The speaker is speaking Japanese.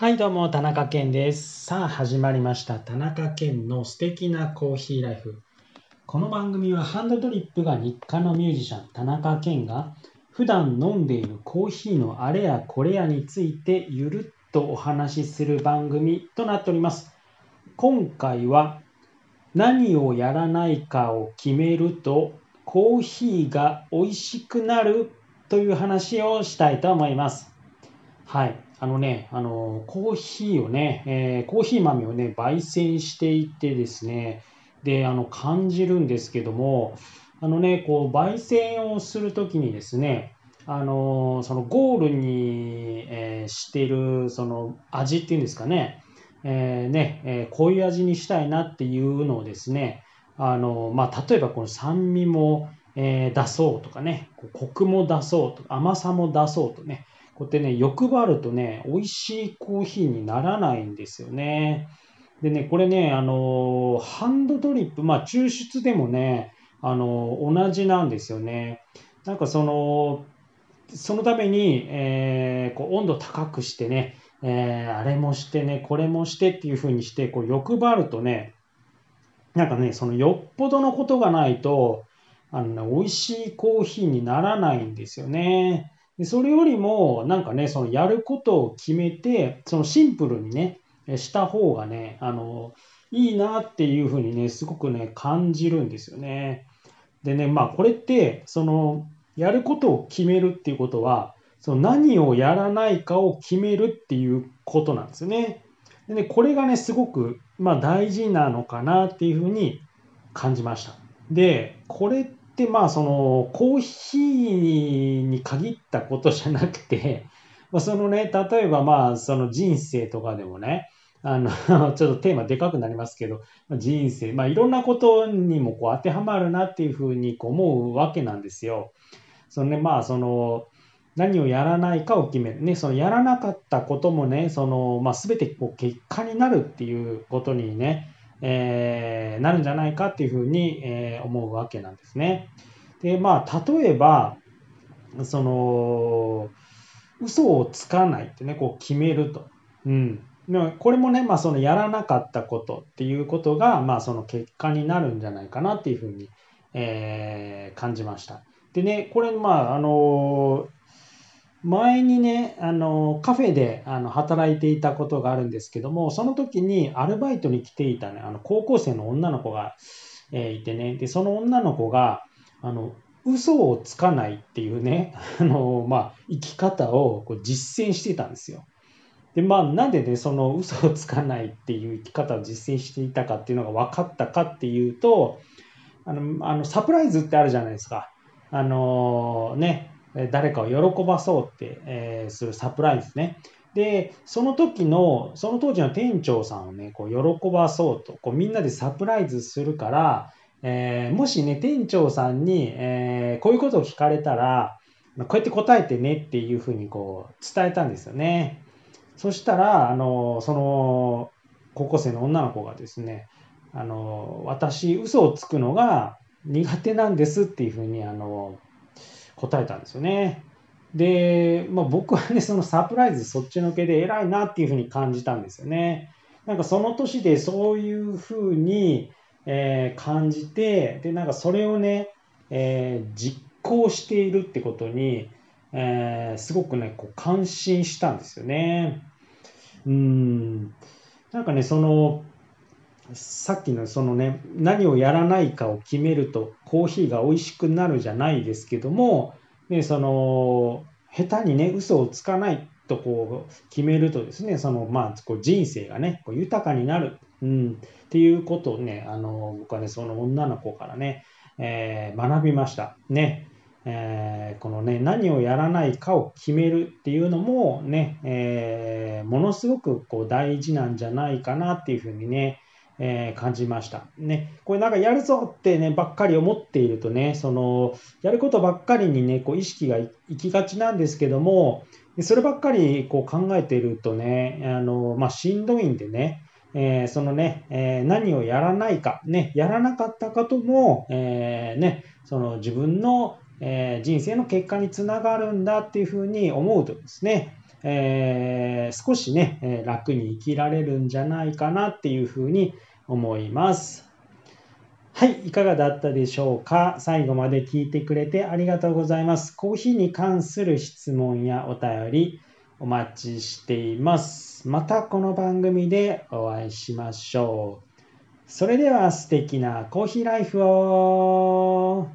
はい、どうも、田中健です。さあ、始まりました。田中健の素敵なコーヒーライフ。この番組はハンドドリップが日課のミュージシャン、田中健が普段飲んでいるコーヒーのあれやこれやについてゆるっとお話しする番組となっております。今回は何をやらないかを決めるとコーヒーが美味しくなるという話をしたいと思います。はい。あのね、あの、コーヒーをね、えーコーヒー豆をね、焙煎していってですね、で、あの、感じるんですけども、あのね、こう、焙煎をするときにですね、あの、そのゴールに、えーしてる、その味っていうんですかね、えーね、えーこういう味にしたいなっていうのをですね、あの、まあ、例えばこの酸味も、えー出そうとかね、コクも出そうとか、甘さも出そうとね、こうやってね、欲張るとね、美味しいコーヒーにならないんですよね。でね、これね、あのハンドドリップ、まあ、抽出でもね、あの同じなんですよね。なんかその、そのために、えーこう温度高くしてね、えーあれもしてね、これもしてっていう風にして、こう欲張るとね、なんかね、そのよっぽどのことがないと、あのね、美味しいコーヒーにならないんですよね。でそれよりも、なんかね、そのやることを決めて、そのシンプルにね、した方がね、あの、いいなっていうふうにね、すごくね、感じるんですよね。でね、まあ、これって、その、やることを決めるっていうことは、その何をやらないかを決めるっていうことなんですよね。でね、これがね、すごく、まあ、大事なのかなっていうふうに感じました。で、これって、まあ、その、コーヒーに限ったことじゃなくて、まあ、そのね、例えばまあ、その人生とかでもね、あの、ちょっとテーマでかくなりますけど、人生、まあ、いろんなことにもこう当てはまるなっていうふうにこう思うわけなんですよ。そのね、まあ、その、何をやらないかを決める。ね、そのやらなかったこともね、その、まあ、全てこう結果になるっていうことにね、えーなるんじゃないかっていうふうに、えー思うわけなんですね。で、まあ、例えば、その、嘘をつかないってね、こう決めると。うん。これもね、まあ、そのやらなかったことっていうことが、まあ、その結果になるんじゃないかなっていうふうに、えー感じました。でね、これ、まあ、あの前にね、あのカフェであの働いていたことがあるんですけども、その時にアルバイトに来ていたね、あの高校生の女の子が、えーいてね、で、その女の子が、あの、嘘をつかないっていうね、あの、まあ、生き方をこう実践してたんですよ。で、まあ、なんでね、その嘘をつかないっていう生き方を実践していたかっていうのが分かったかっていうと、あの、あのサプライズってあるじゃないですか。あのね、誰かを喜ばそうって、えするサプライズね。で、その時の、その当時の店長さんをね、こう喜ばそうと、こうみんなでサプライズするから、えーもしね、店長さんに、えーこういうことを聞かれたら、こうやって答えてねっていうふうにこう伝えたんですよね。そしたら、あの、その高校生の女の子がですね、あの、私、嘘をつくのが苦手なんですっていうふうに、あの、答えたんですよね。で、まあ、僕はね、そのサプライズそっちのけで偉いなっていうふうに感じたんですよね。なんかその年でそういうふうに、えー感じて、で、なんかそれをね、えー実行しているってことに、えーすごくね、こう感心したんですよね。うん。なんかね、その、さっきのそのね、何をやらないかを決めるとコーヒーが美味しくなるじゃないですけども、ね、その、下手にね、嘘をつかないとこう決めるとですね、その、まあ、こう人生がね、こう豊かになる、うん、っていうことをね、あの、僕はね、その女の子からね、えー学びました。ね。えーこのね、何をやらないかを決めるっていうのもね、えーものすごくこう大事なんじゃないかなっていうふうにね、えー感じました。ね、これなんかやるぞってね、ばっかり思っているとね、その、やることばっかりにね、こう意識がい行きがちなんですけども、そればっかりこう考えているとね、あの、まあ、しんどいんでね、えーそのね、えー何をやらないか、ね、やらなかったことも、えーね、その自分の、え人生の結果につながるんだっていうふうに思うとですね、えー、少しね、楽に生きられるんじゃないかなっていうふうに思います。はい、いかがだったでしょうか？最後まで聞いてくれてありがとうございます。コーヒーに関する質問やお便りお待ちしています。またこの番組でお会いしましょう。それでは素敵なコーヒーライフを